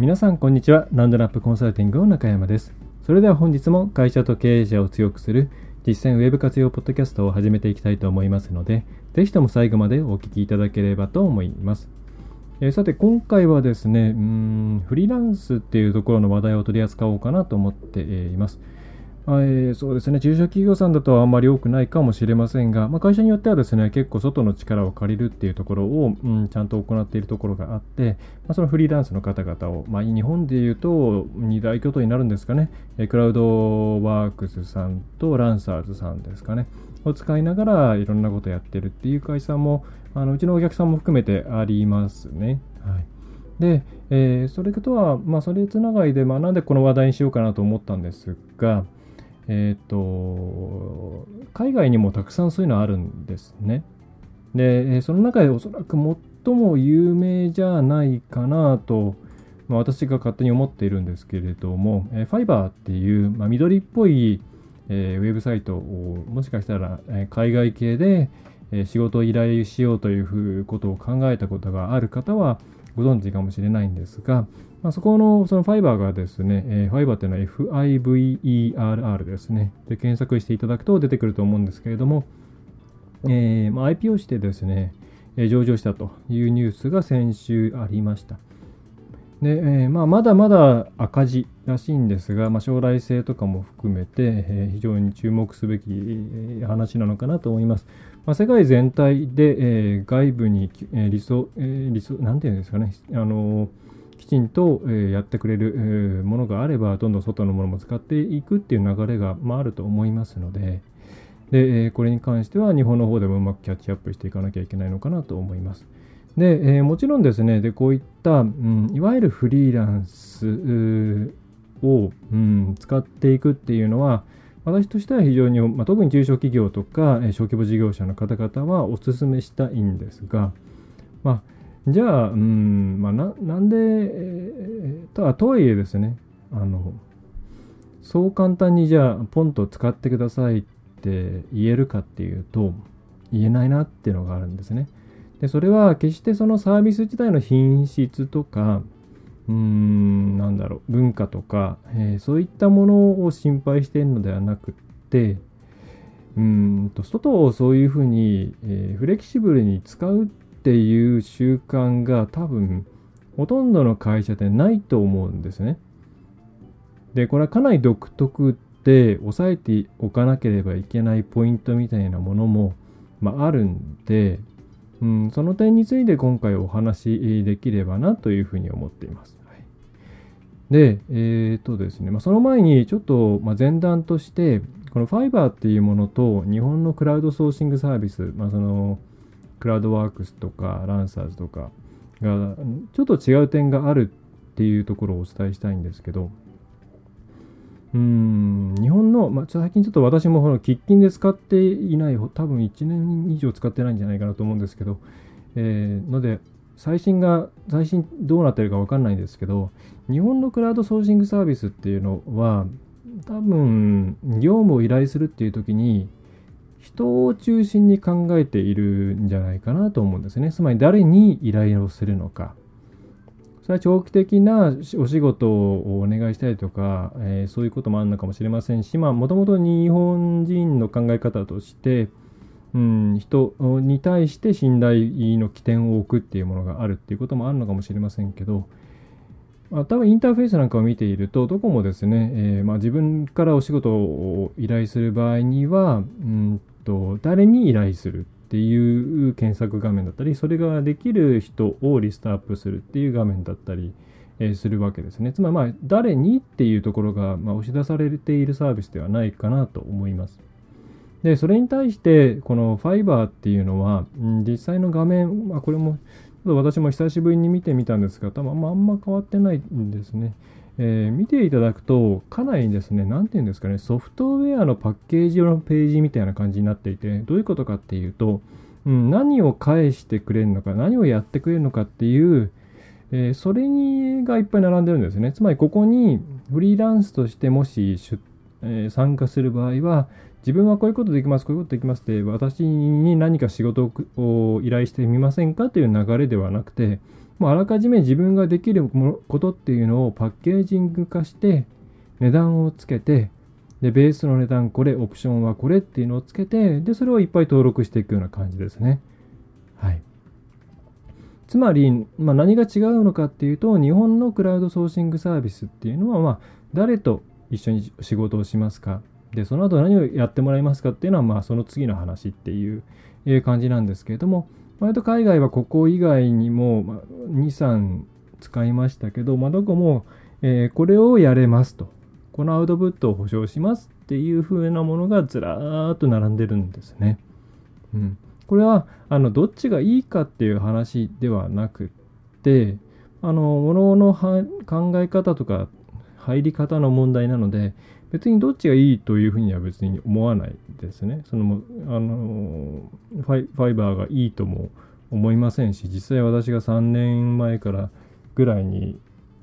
皆さんこんにちはランドラップコンサルティングの中山ですそれでは本日も会社と経営者を強くする実践ウェブ活用ポッドキャストを始めていきたいと思いますので、ぜひとも最後までお聴きいただければと思います。え、さて、今回はですね、うんフリーランスっていうところの話題を取り扱おうかなと思っています。えー、そうですね、中小企業さんだとあんまり多くないかもしれませんが、まあ、会社によってはですね、結構外の力を借りるっていうところを、うん、ちゃんと行っているところがあって、まあ、そのフリーランスの方々を、まあ、日本でいうと二大巨頭になるんですかね、クラウドワークスさんとランサーズさんですかね、を使いながらいろんなことやってるっていう会社も、あのうちのお客さんも含めてありますね。はい。で、えー、それとは、まあ、それつながりで、まあ、なんでこの話題にしようかなと思ったんですが、えっ、ー、と、海外にもたくさんそういうのあるんですね。で、その中でおそらく最も有名じゃないかなと、まあ、私が勝手に思っているんですけれども、えー、ファイバーっていう、まあ、緑っぽい、えー、ウェブサイトをもしかしたら、え、海外系で、え、仕事を依頼しようということを考えたことがある方はご存知かもしれないんですが、まあ、そこのそのファイバーがですね、えー、ファイバーっていうのは FIVERR ですね。で、検索していただくと出てくると思うんですけれども、えーまあ、IPO してですね、えー、上場したというニュースが先週ありました。で、えーまあ、まだまだ赤字らしいんですが、まあ、将来性とかも含めて、えー、非常に注目すべき話なのかなと思います。まあ、世界全体で、えー、外部に、えー、理想、えー、理想、なんていうんですかね、あのーきちんと、えやってくれる、ものがあれば、どんどん外のものも使っていくっていう流れが、まあ、あると思いますので、で、えこれに関しては日本の方でもうまくキャッチアップしていかなきゃいけないのかなと思います。で、えもちろんですね、でこういった、うん、いわゆるフリーランスを、うん、使っていくっていうのは、私としては非常に、まあ、特に中小企業とか小規模事業者の方々はお勧めしたいんですが、まあじゃあ、うん、まあ、ななんで、えー、ととはいえですね、あの、そう簡単にじゃあ、ポンと使ってくださいって言えるかっていうと、言えないなっていうのがあるんですね。で、それは決してそのサービス自体の品質とか、うーん、なんだろう、文化とか、えー、そういったものを心配しているのではなくって、うんと外をそういうふうに、えー、フレキシブルに使うっていう習慣が多分ほとんどの会社でないと思うんですね。で、これはかなり独特で押さえておかなければいけないポイントみたいなものも、まあ、あるんで、うん、その点について今回お話しできればなというふうに思っています。はい、で、えっ、とですね、まあ、その前にちょっと、ま前段として、この Fiverr っていうものと日本のクラウドソーシングサービス、まあ、そのクラウドワークスとかランサーズとかがちょっと違う点があるっていうところをお伝えしたいんですけどうん日本の、まあ、最近ちょっと私も喫緊で使っていない多分1年以上使ってないんじゃないかなと思うんですけど、えー、ので最新が最新どうなってるか分かんないんですけど日本のクラウドソーシングサービスっていうのは多分業務を依頼するっていう時に人を中心に考えているんじゃないかなと思うんですね。つまり誰に依頼をするのか。それは長期的なお仕事をお願いしたりとか、えー、そういうこともあるのかもしれませんし、まあ、もともと日本人の考え方として、うん、人に対して信頼の起点を置くっていうものがあるっていうこともあるのかもしれませんけど、まあ、多分インターフェースなんかを見ていると、どこもですね、えー、まあ、自分からお仕事を依頼する場合には、うんと、誰に依頼するっていう検索画面だったり、それができる人をリストアップするっていう画面だったり、えするわけですね。つまり、まあ、誰にっていうところが、ま、押し出されているサービスではないかなと思います。で、それに対して、この Fiverr っていうのは、ん、実際の画面、まあ、これも、私も久しぶりに見てみたんですが、多分あんま変わってないんですね。えー、見ていただくと、かなりですね、なんていうんですかね、ソフトウェアのパッケージ用のページみたいな感じになっていて、どういうことかっていうと、うん、何を返してくれるのか、何をやってくれるのかっていう、えー、それにがいっぱい並んでるんですね。つまりここにフリーランスとしてもしえー、参加する場合は、自分はこういうことできます、こういうことできますって、私に何か仕事を依頼してみませんかという流れではなくて、もうあらかじめ自分ができることっていうのをパッケージング化して、値段をつけて、で、ベースの値段これ、オプションはこれっていうのをつけて、で、それをいっぱい登録していくような感じですね。はい。つまり、まあ、何が違うのかっていうと、日本のクラウドソーシングサービスっていうのは、まあ、誰と一緒に仕事をしますかでその後何をやってもらいますかっていうのはまあその次の話っていう感じなんですけれども割と海外はここ以外にも23使いましたけど、まあ、どこも、えー、これをやれますとこのアウトプットを保証しますっていう風なものがずらーっと並んでるんですね。うん、これはあのどっちがいいかっていう話ではなくってあのものの考え方とか入り方の問題なので、別にどっちがいいというふうには別に思わないですね。そのあのファイファイバーがいいとも思いませんし、実際私が3年前からぐらいに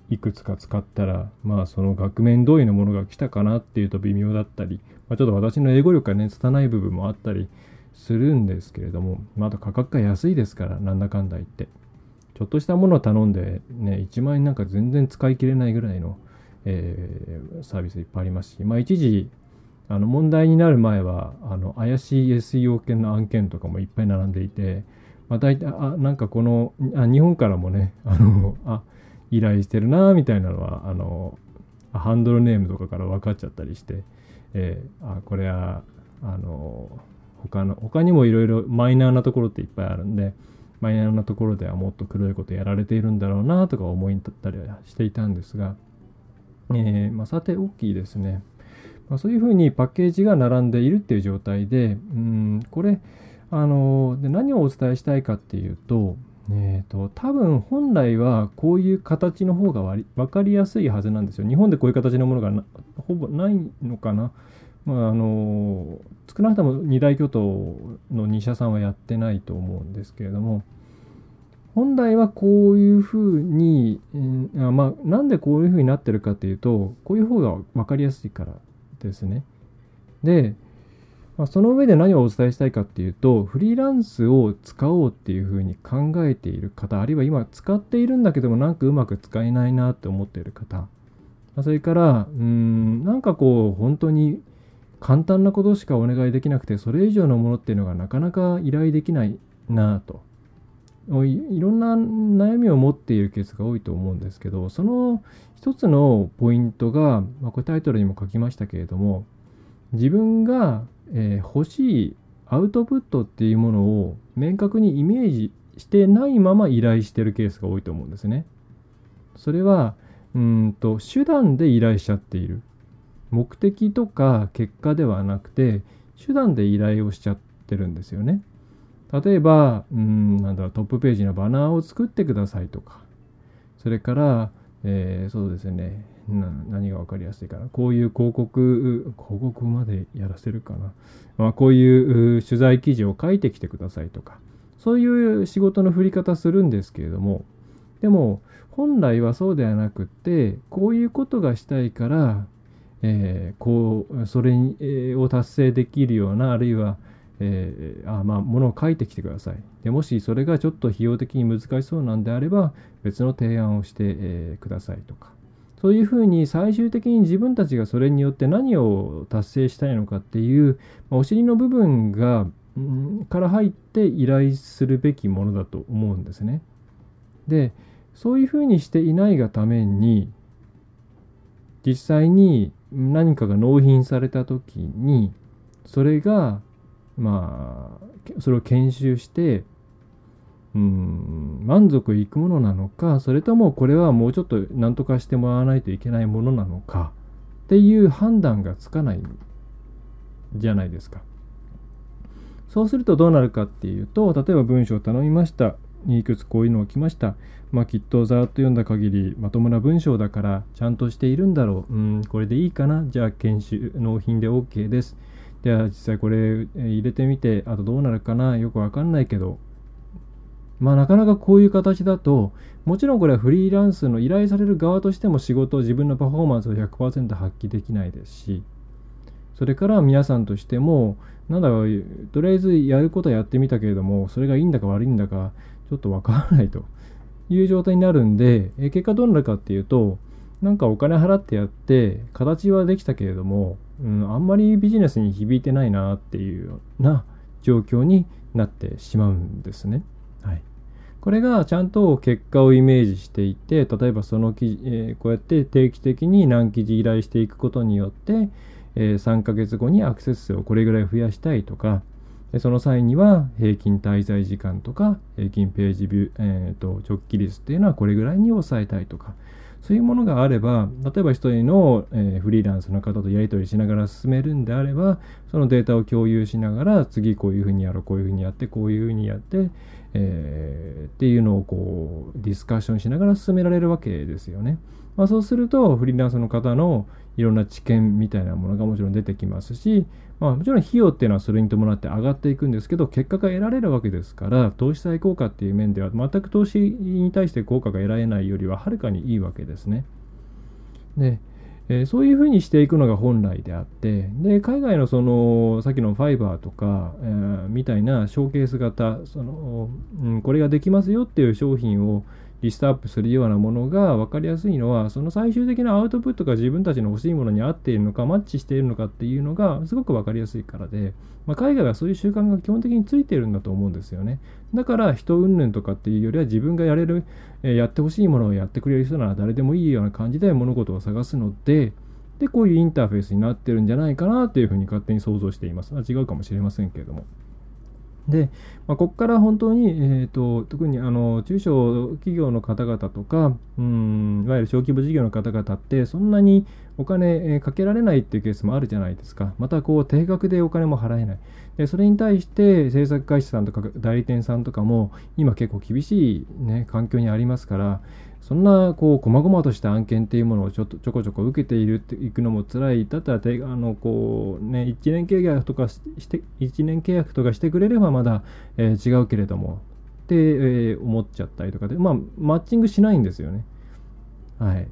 いくつか使ったら、まあその額面通りのものが来たかなっていうと微妙だったり、まあ、ちょっと私の英語力がね、拙い部分もあったりするんですけれども、まあ、あと価格が安いですから、なんだかんだ言って。ちょっとしたものを頼んでね、1万円なんか全然使い切れないぐらいのえー、サービスいっぱいありますし、まあ、一時あの問題になる前はあの怪しい SEO 系の案件とかもいっぱい並んでいて、まあ、大体あなんかこのあ日本からもねあの あ依頼してるなみたいなのはあのハンドルネームとかから分かっちゃったりして、えー、あこれはあの他の他にもいろいろマイナーなところっていっぱいあるんでマイナーなところではもっと黒いことやられているんだろうなとか思いったりはしていたんですがえー、まあ、さて大きいですね。まあ、そういうふうにパッケージが並んでいるっていう状態で、うん、これ、あので何をお伝えしたいかっていうと、えーと、多分本来はこういう形の方が割分かりやすいはずなんですよ。日本でこういう形のものがほぼないのかな。まあ、あの少なくとも二大巨頭の2社さんはやってないと思うんですけれども、本来はこういうふうに、え、まあ、なんでこういうふうになってるかっていうと、こういう方が分かりやすいからですね。で、まあ、その上で何をお伝えしたいかっていうと、フリーランスを使おうっていうふうに考えている方、あるいは今使っているんだけども、なんかうまく使えないなって思っている方、それから、うん、なんかこう、本当に簡単なことしかお願いできなくて、それ以上のものっていうのがなかなか依頼できないなと。いろんな悩みを持っているケースが多いと思うんですけどその一つのポイントが、まあ、これタイトルにも書きましたけれども自分が、えー、欲しいアウトプットっていうものを明確にイメージしてないまま依頼してるケースが多いと思うんですね。それはうんと手段で依頼しちゃっている目的とか結果ではなくて手段で依頼をしちゃってるんですよね。例えば、うん、なんだろう、トップページのバナーを作ってくださいとか、それから、えー、そうですね、何が分かりやすいかな。こういう広告、広告までやらせるかな。まあ、こういう取材記事を書いてきてくださいとか、そういう仕事の振り方するんですけれども、でも、本来はそうではなくって、こういうことがしたいから、えー、こう、それを達成できるような、あるいは、えー、あまあ、ものを書いてきてください。でもしそれがちょっと費用的に難しそうなんであれば、別の提案をして、えー、くださいとか。そういうふうに最終的に自分たちがそれによって何を達成したいのかっていう、まあ、お尻の部分が、んから入って依頼するべきものだと思うんですね。で、そういうふうにしていないがために、実際に何かが納品された時に、それがまあそれを研修してうん満足いくものなのかそれともこれはもうちょっと何とかしてもらわないといけないものなのかっていう判断がつかないじゃないですか。そうするとどうなるかっていうと例えば文章を頼みましたいくつこういうのが来ましたまあ、きっとざーっと読んだ限りまともな文章だからちゃんとしているんだろう。うん、これでいいかなじゃあ研修納品で OK です。では実際これ入れてみて、あとどうなるかなよくわかんないけど。まあなかなかこういう形だと、もちろんこれはフリーランスの依頼される側としても仕事、自分のパフォーマンスを100%発揮できないですし、それから皆さんとしても、なんだろう、とりあえずやることはやってみたけれども、それがいいんだか悪いんだか、ちょっとわからないという状態になるんで、結果どうなるかっていうと、なんかお金払ってやって、形はできたけれども、うん、あんまりビジネスに響いてないなっていうような状況になってしまうんですね。はい。これがちゃんと結果をイメージしていて、例えばその記事、えー、こうやって定期的に何記事依頼していくことによって、え3ヶ月後にアクセス数をこれぐらい増やしたいとか、その際には平均滞在時間とか平均ページビュー、えーと、直帰率っていうのはこれぐらいに抑えたいとかそういうものがあれば例えば一人の、え、フリーランスの方とやり取りしながら進めるんであればそのデータを共有しながら次こういうふうにやろうこういうふうにやってこういうふうにやって、えー、っていうのをこうディスカッションしながら進められるわけですよね。まあ、そうするとフリーランスの方のいろんな知見みたいなものがもちろん出てきますし、まあ、もちろん費用っていうのはそれに伴って上がっていくんですけど結果が得られるわけですから投資再効果っていう面では全く投資に対して効果が得られないよりははるかにいいわけですね。でえー、そういうふうにしていくのが本来であって、で、海外のその、さっきのファイバーとか、えー、みたいなショーケース型、その、うん、これができますよっていう商品を、リストアップするようなものが分かりやすいのはその最終的なアウトプットが自分たちの欲しいものに合っているのかマッチしているのかっていうのがすごく分かりやすいからで、まあ、海外はそういう習慣が基本的についているんだと思うんですよねだから人云々とかっていうよりは自分がやれる、えやってほしいものをやってくれる人なら誰でもいいような感じで物事を探すのででこういうインターフェースになってるんじゃないかなっていうふうに勝手に想像していますあ違うかもしれませんけれども。で、まあ、ここから本当に、えーと、特にあの中小企業の方々とか、うん、いわゆる小規模事業の方々って、そんなにお金かけられないっていうケースもあるじゃないですか。また、こう、定額でお金も払えない。で、それに対して、制作会社さんとか代理店さんとかも、今結構厳しい、ね、環境にありますから、そんなこう細々とした案件っていうものをちょっとちょこちょこ受けているっていくのも辛い。だったらあのこうね1年契約とかして1年契約とかしてくれればまだ、えー、違うけれども。って、えー、思っちゃったりとかでまあマッチングしないんですよね。はい。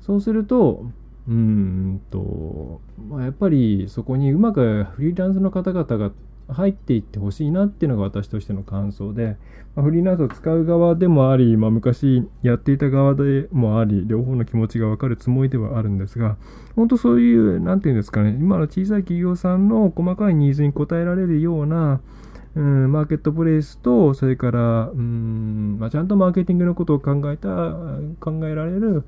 そうするとうんと、まあ、やっぱりそこにうまくフリーランスの方々が入っていってほしいなっていうのが私としての感想で、まあ、フリーランスを使う側でもあり、まあ、昔やっていた側でもあり、両方の気持ちがわかるつもりではあるんですが、本当そういう、なんていうんですかね、今の小さい企業さんの細かいニーズに応えられるような、うん、マーケットプレイスと、それから、うんまあ、ちゃんとマーケティングのことを考えた、考えられる、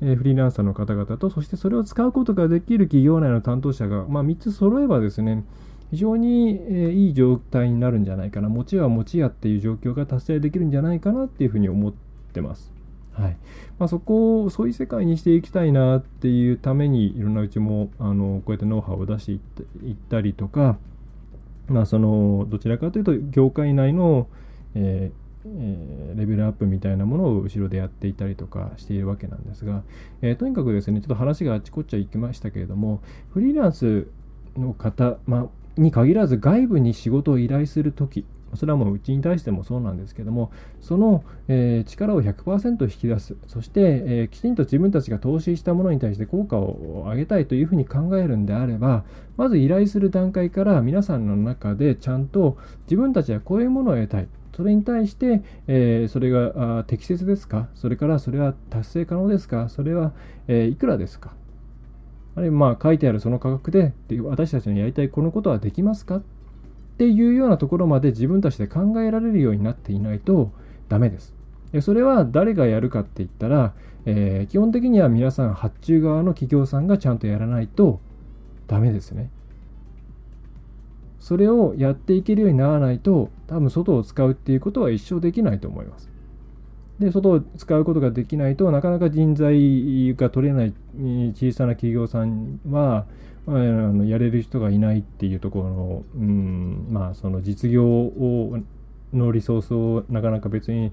えフリーランサーの方々と、そしてそれを使うことができる企業内の担当者が、まあ、3つ揃えばですね、非常に、えいい状態になるんじゃないかな、持ちは持ちやっていう状況が達成できるんじゃないかなっていうふうに思ってます。はいまあ、そこをそういう世界にしていきたいなっていうためにいろんなうちもあのこうやってノウハウを出していったりとか、まあ、そのどちらかというと業界内の、えーえ、レベルアップみたいなものを後ろでやっていたりとかしているわけなんですが、えー、とにかくですねちょっと話があっちこっちゃ行きましたけれどもフリーランスの方、まあ、に限らず外部に仕事を依頼するとき、それはもううちに対してもそうなんですけども、その、えー、力を100%引き出す、そして、えー、きちんと自分たちが投資したものに対して効果を上げたいというふうに考えるんであれば、まず依頼する段階から皆さんの中でちゃんと自分たちはこういうものを得たい。それに対して、えー、それが適切ですか？それからそれは達成可能ですか？それは、えいくらですか？あるいはまあ書いてあるその価格で私たちのやりたいこのことはできますか？っていうようなところまで自分たちで考えられるようになっていないとダメです。それは誰がやるかって言ったら、えー、基本的には皆さん発注側の企業さんがちゃんとやらないとダメですね。それをやっていけるようにならないと多分外を使うっていうことは一生できないと思います。で、外を使うことができないとなかなか人材が取れない小さな企業さんは、あのやれる人がいないっていうところの、うん、まあ、その実業をのリソースをなかなか別に、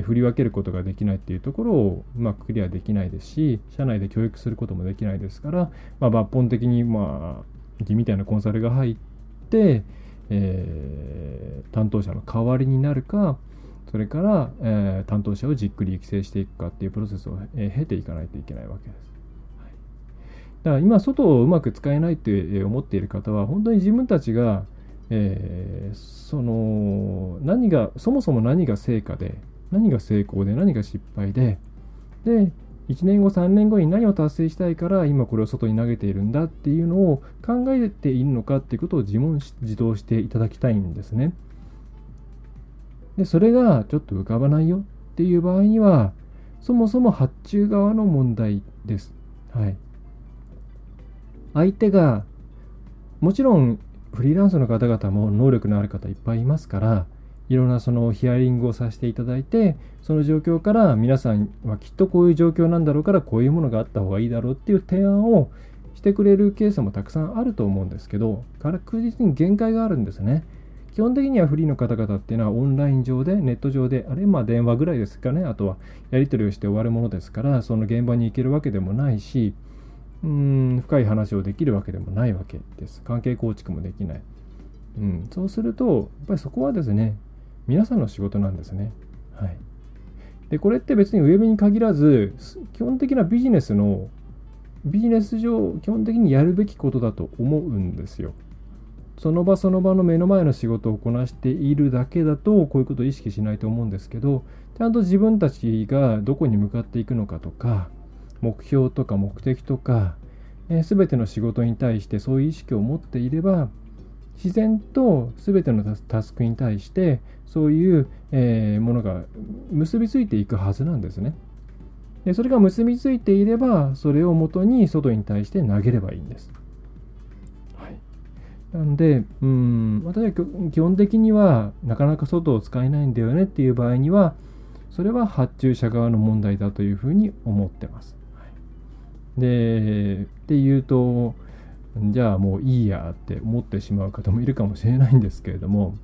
振り分けることができないっていうところをうまくクリアできないですし社内で教育することもできないですから、まあ、抜本的にまあ地みたいなコンサルが入って、えー、担当者の代わりになるかそれから、えー、担当者をじっくり育成していくかっていうプロセスを、えー、経ていかないといけないわけです。はい、だから今外をうまく使えないって思っている方は本当に自分たちが、えー、その何がそもそも何が成果で何が成功で何が失敗でで1年後3年後に何を達成したいから今これを外に投げているんだっていうのを考えているのかっていうことを自問自答していただきたいんですね。でそれがちょっと浮かばないよっていう場合にはそもそも発注側の問題です。はい。相手がもちろんフリーランスの方々も能力のある方いっぱいいますからいろんなそのヒアリングをさせていただいてその状況から皆さんはきっとこういう状況なんだろうからこういうものがあった方がいいだろうっていう提案をしてくれるケースもたくさんあると思うんですけど確実に限界があるんですね。基本的にはフリーの方々っていうのはオンライン上でネット上であれまあ電話ぐらいですかねあとはやり取りをして終わるものですからその現場に行けるわけでもないしうん深い話をできるわけでもないわけです関係構築もできない、うん、そうするとやっぱりそこはですね皆さんの仕事なんですね。はい。で、これって別にウェブに限らず、基本的なビジネスの、ビジネス上、基本的にやるべきことだと思うんですよ。その場その場の目の前の仕事をこなしているだけだと、こういうことを意識しないと思うんですけど、ちゃんと自分たちがどこに向かっていくのかとか、目標とか目的とか、えー、全ての仕事に対してそういう意識を持っていれば、自然と全てのタスクに対してそういう、えー、ものが結びついていくはずなんですね。でそれが結びついていればそれをもとに外に対して投げればいいんです。なんでうん私は基本的にはなかなか外を使えないんだよねっていう場合にはそれは発注者側の問題だというふうに思ってます。でっていうとじゃあもういいやって思ってしまう方もいるかもしれないんですけれども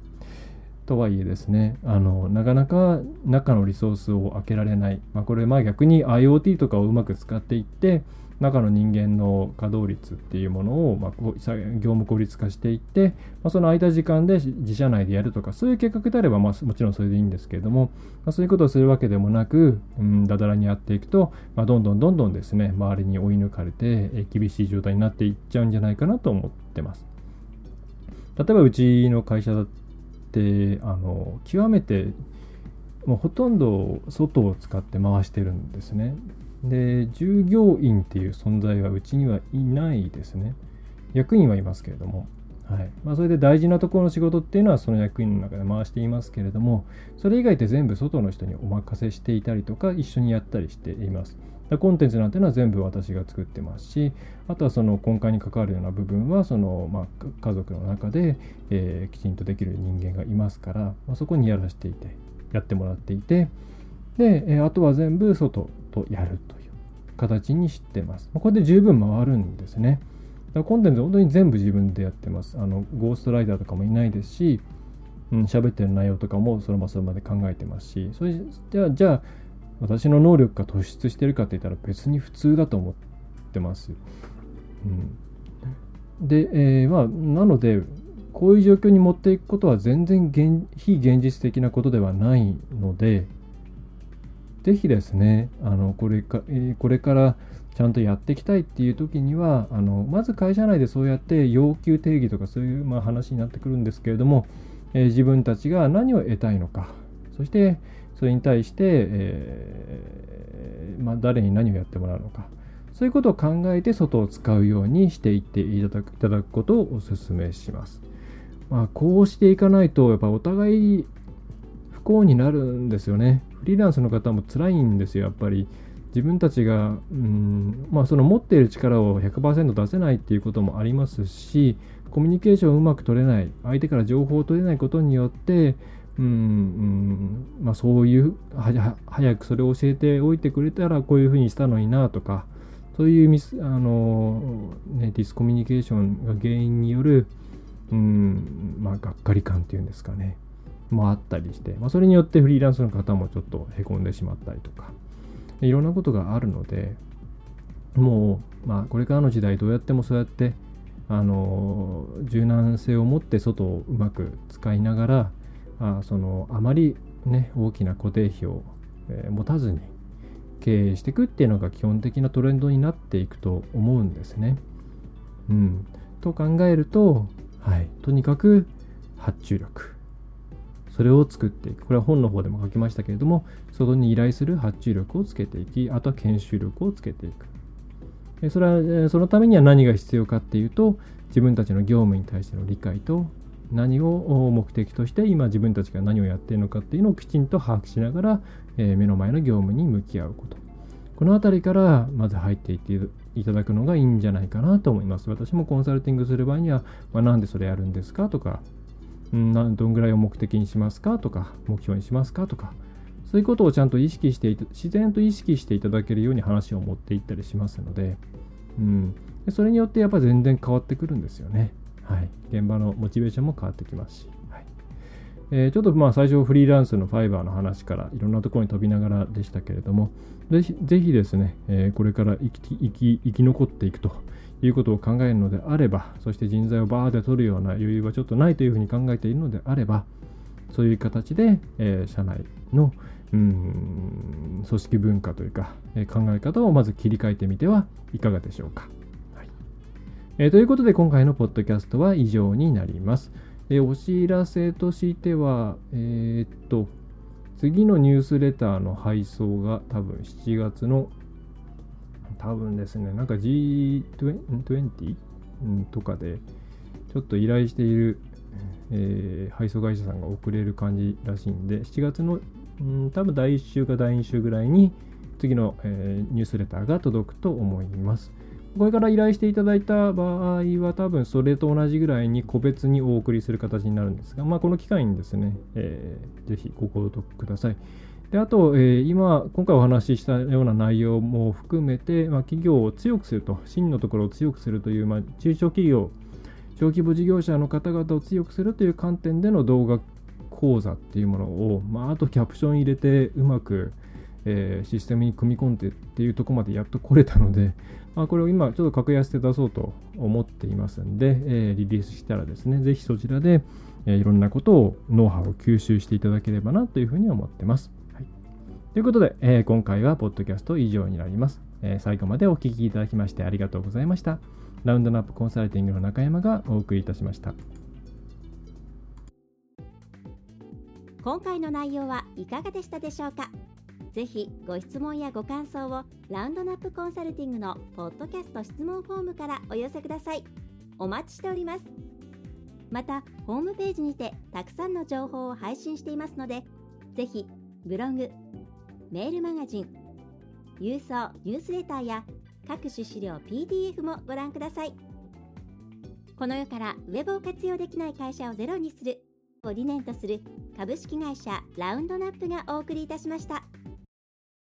とはいえですねあのなかなか中のリソースを開けられない、まあ、これまあ逆に IoT とかをうまく使っていって中の人間の稼働率っていうものを、まあ、業務効率化していって、まあ、その空いた時間で自社内でやるとかそういう計画であれば、まあ、もちろんそれでいいんですけれども、まあ、そういうことをするわけでもなく、うん、だだらにやっていくと、まあ、どんどんどんどんですね周りに追い抜かれて、え厳しい状態になっていっちゃうんじゃないかなと思ってます。例えばうちの会社だってあの極めてもうほとんど外を使って回してるんですね。で、従業員っていう存在はうちにはいないですね。役員はいますけれども。はいまあ、それで大事なところの仕事っていうのはその役員の中で回していますけれども、それ以外って全部外の人にお任せしていたりとか、一緒にやったりしています。コンテンツなんていうのは全部私が作ってますし、あとはその根幹に関わるような部分は、その、まあ、家族の中で、えー、きちんとできる人間がいますから、まあ、そこにやらせていて、やってもらっていて、で、え、あとは全部外とやるという形にしてます。これで十分回るんですね。だからコンテンツ本当に全部自分でやってます。あの、ゴーストライターとかもいないですし、うん、喋ってる内容とかもその場その場で考えてますし、それじゃあ、じゃあ、私の能力が突出してるかって言ったら別に普通だと思ってます。うん、で、えー、まあ、なので、こういう状況に持っていくことは全然非現実的なことではないので、ぜひですね、あのこれかえこれからちゃんとやっていきたいっていう時にはあのまず会社内でそうやって要求定義とかそういう、まあ、話になってくるんですけれども、えー、自分たちが何を得たいのかそしてそれに対して、えー、まあ、誰に何をやってもらうのかそういうことを考えて外を使うようにしていっていただくいただくことをお勧めします。まあ、こうしていかないとやっぱお互い不幸になるんですよね。リーランスの方も辛いんですよ、やっぱり。自分たちが、うんまあ、その持っている力を100%出せないっていうこともありますし、コミュニケーションをうまく取れない、相手から情報を取れないことによって、うんうんまあ、そういう早くそれを教えておいてくれたらこういうふうにしたのになとかそういうミスあの、ね、ディスコミュニケーションが原因による、うんまあ、がっかり感っていうんですかねもあったりして、まあ、それによってフリーランスの方もちょっとへこんでしまったりとか、いろんなことがあるので、もう、まあ、これからの時代どうやってもそうやってあの柔軟性を持って外をうまく使いながらあそのあまり、ね、大きな固定費を、えー、持たずに経営していくっていうのが基本的なトレンドになっていくと思うんですね。うん、と考えると、はい、とにかく発注力。それを作っていく。これは本の方でも書きましたけれども外に依頼する発注力をつけていきあとは研修力をつけていく。それはそのためには何が必要かっていうと自分たちの業務に対しての理解と何を目的として今自分たちが何をやっているのかっていうのをきちんと把握しながら、え目の前の業務に向き合うこと。この辺りからまず入っていっていただくのがいいんじゃないかなと思います。私もコンサルティングする場合には、まあ、なんでそれやるんですかとか、ん、どんぐらいを目的にしますかとか目標にしますかとかそういうことをちゃんと意識して自然と意識していただけるように話を持っていったりしますので、うん、それによってやっぱ全然変わってくるんですよね。はい、現場のモチベーションも変わってきますし。はいえー、ちょっとまあ最初フリーランスのファイバーの話からいろんなところに飛びながらでしたけれども、ぜひぜひですね、えー、これから生き生き生き残っていくということを考えるのであれば、そして人材をバーで取るような余裕はちょっとないというふうに考えているのであれば、そういう形で、えー、社内のうん組織文化というか、えー、考え方をまず切り替えてみてはいかがでしょうか。はいえー、ということで今回のポッドキャストは以上になります。えー、お知らせとしては、えー、っと、次のニュースレターの配送が多分7月の多分ですね、なんか G20 とかでちょっと依頼している、えー、配送会社さんが遅れる感じらしいんで、7月のうん多分第1週か第2週ぐらいに次の、えー、ニュースレターが届くと思います。これから依頼していただいた場合は多分それと同じぐらいに個別にお送りする形になるんですが、まあ、この機会にですね、えー、ぜひご購読ください。であと、えー、今、今回お話ししたような内容も含めて、まあ、企業を強くすると、真のところを強くするという、まあ、中小企業、小規模事業者の方々を強くするという観点での動画講座っていうものを、まあ、あとキャプション入れてうまく、えー、システムに組み込んでっていうとこまでやっと来れたので、まあ、これを今ちょっと格安で出そうと思っていますんで、えー、リリースしたらですね、ぜひそちらで、えー、いろんなことを、ノウハウを吸収していただければなというふうに思ってます。ということで、えー、今回はポッドキャスト以上になります、え最後までお聴きいただきましてありがとうございました。ラウンドナップコンサルティングの中山がお送りいたしました。今回の内容はいかがでしたでしょうか？ぜひご質問やご感想をラウンドナップコンサルティングのポッドキャスト質問フォームからお寄せくださいお待ちしておりますまたホームページにてたくさんの情報を配信していますのでぜひブログメールマガジン郵送ニュースレターや各種資料 PDF もご覧くださいこの世からウェブを活用できない会社をゼロにするを理念とする株式会社ラウンドナップがお送りいたしました。